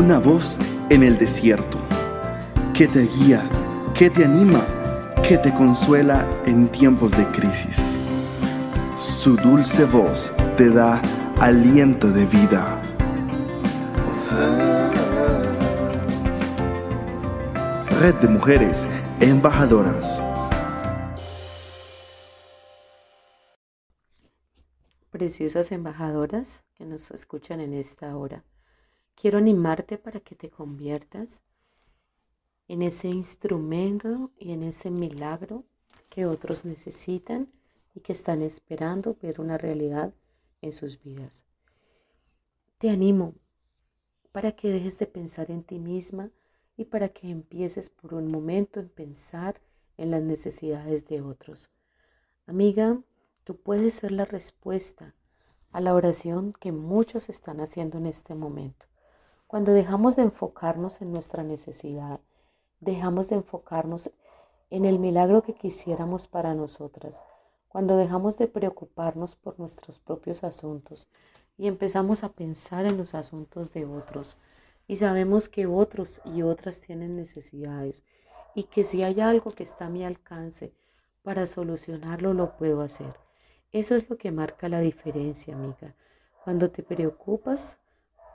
una voz en el desierto, que te guía, que te anima, que te consuela en tiempos de crisis. Su dulce voz te da aliento de vida. Red de Mujeres Embajadoras. Preciosas embajadoras que nos escuchan en esta hora. Quiero animarte para que te conviertas en ese instrumento y en ese milagro que otros necesitan y que están esperando ver una realidad en sus vidas. Te animo para que dejes de pensar en ti misma y para que empieces por un momento en pensar en las necesidades de otros. Amiga, tú puedes ser la respuesta a la oración que muchos están haciendo en este momento. Cuando dejamos de enfocarnos en nuestra necesidad, dejamos de enfocarnos en el milagro que quisiéramos para nosotras, cuando dejamos de preocuparnos por nuestros propios asuntos y empezamos a pensar en los asuntos de otros, y sabemos que otros y otras tienen necesidades y que si hay algo que está a mi alcance para solucionarlo, lo puedo hacer. Eso es lo que marca la diferencia, amiga. Cuando te preocupas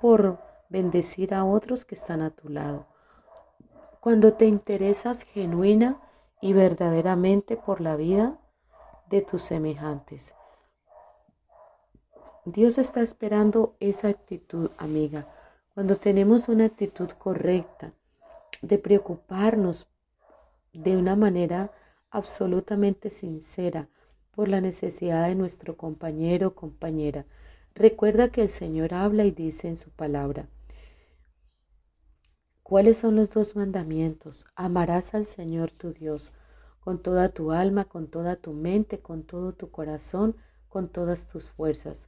por bendecir a otros que están a tu lado. Cuando te interesas genuina y verdaderamente por la vida de tus semejantes. Dios está esperando esa actitud, amiga. Cuando tenemos una actitud correcta de preocuparnos de una manera absolutamente sincera por la necesidad de nuestro compañero o compañera. Recuerda que el Señor habla y dice en su palabra, ¿Cuáles son los dos mandamientos? Amarás al Señor tu Dios con toda tu alma, con toda tu mente, con todo tu corazón, con todas tus fuerzas.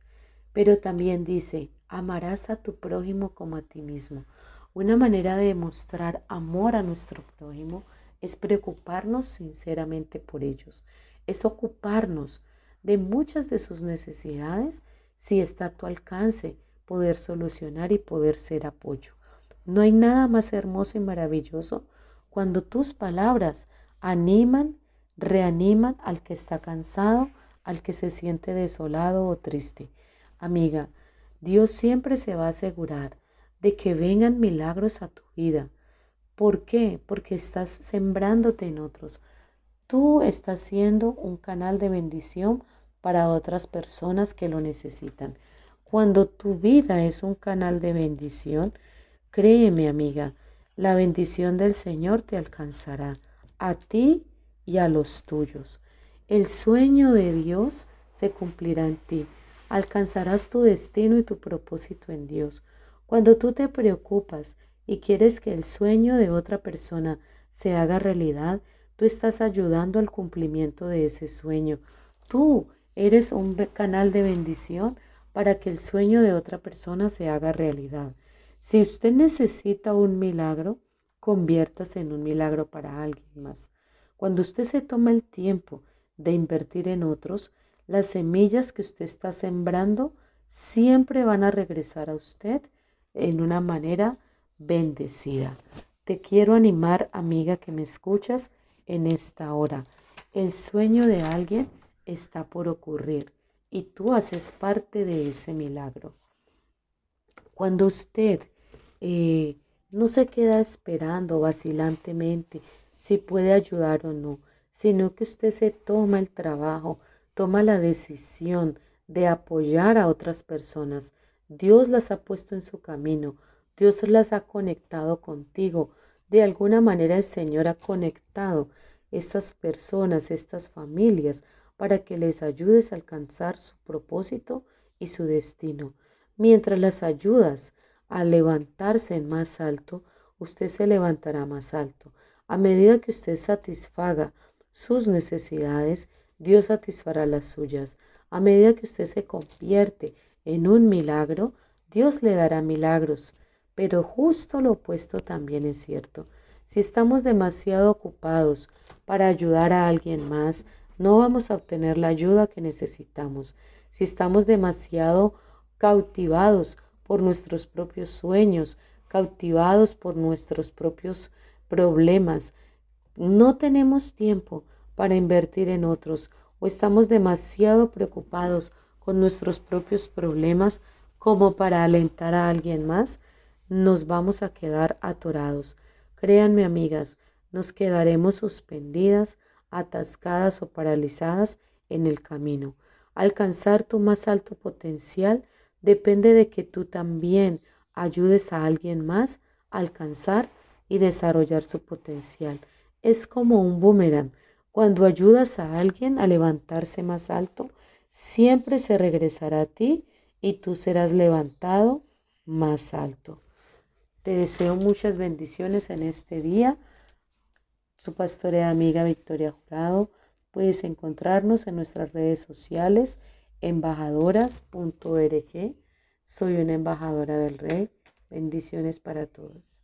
Pero también dice, amarás a tu prójimo como a ti mismo. Una manera de demostrar amor a nuestro prójimo es preocuparnos sinceramente por ellos, es ocuparnos de muchas de sus necesidades si está a tu alcance poder solucionar y poder ser apoyo. No hay nada más hermoso y maravilloso cuando tus palabras animan, reaniman al que está cansado, al que se siente desolado o triste. Amiga, Dios siempre se va a asegurar de que vengan milagros a tu vida. ¿Por qué? Porque estás sembrándote en otros. Tú estás siendo un canal de bendición para otras personas que lo necesitan. Cuando tu vida es un canal de bendición, Créeme, amiga, la bendición del Señor te alcanzará, a ti y a los tuyos. El sueño de Dios se cumplirá en ti. Alcanzarás tu destino y tu propósito en Dios. Cuando tú te preocupas y quieres que el sueño de otra persona se haga realidad, tú estás ayudando al cumplimiento de ese sueño. Tú eres un canal de bendición para que el sueño de otra persona se haga realidad. Si usted necesita un milagro, conviértase en un milagro para alguien más. Cuando usted se toma el tiempo de invertir en otros, las semillas que usted está sembrando siempre van a regresar a usted en una manera bendecida. Te quiero animar, amiga que me escuchas en esta hora. El sueño de alguien está por ocurrir y tú haces parte de ese milagro. Cuando usted eh, no se queda esperando vacilantemente si puede ayudar o no, sino que usted se toma el trabajo, toma la decisión de apoyar a otras personas. Dios las ha puesto en su camino, Dios las ha conectado contigo. De alguna manera el Señor ha conectado estas personas, estas familias, para que les ayudes a alcanzar su propósito y su destino. Mientras las ayudas, al levantarse en más alto, usted se levantará más alto. A medida que usted satisfaga sus necesidades, Dios satisfará las suyas. A medida que usted se convierte en un milagro, Dios le dará milagros. Pero justo lo opuesto también es cierto. Si estamos demasiado ocupados para ayudar a alguien más, no vamos a obtener la ayuda que necesitamos. Si estamos demasiado cautivados por nuestros propios sueños, cautivados por nuestros propios problemas. No tenemos tiempo para invertir en otros o estamos demasiado preocupados con nuestros propios problemas como para alentar a alguien más, nos vamos a quedar atorados. Créanme, amigas, nos quedaremos suspendidas, atascadas o paralizadas en el camino. Alcanzar tu más alto potencial depende de que tú también ayudes a alguien más a alcanzar y desarrollar su potencial. Es como un boomerang. Cuando ayudas a alguien a levantarse más alto, siempre se regresará a ti y tú serás levantado más alto. Te deseo muchas bendiciones en este día. Su pastorea amiga Victoria Jurado. Puedes encontrarnos en nuestras redes sociales embajadoras.org. Soy una embajadora del Rey. Bendiciones para todos.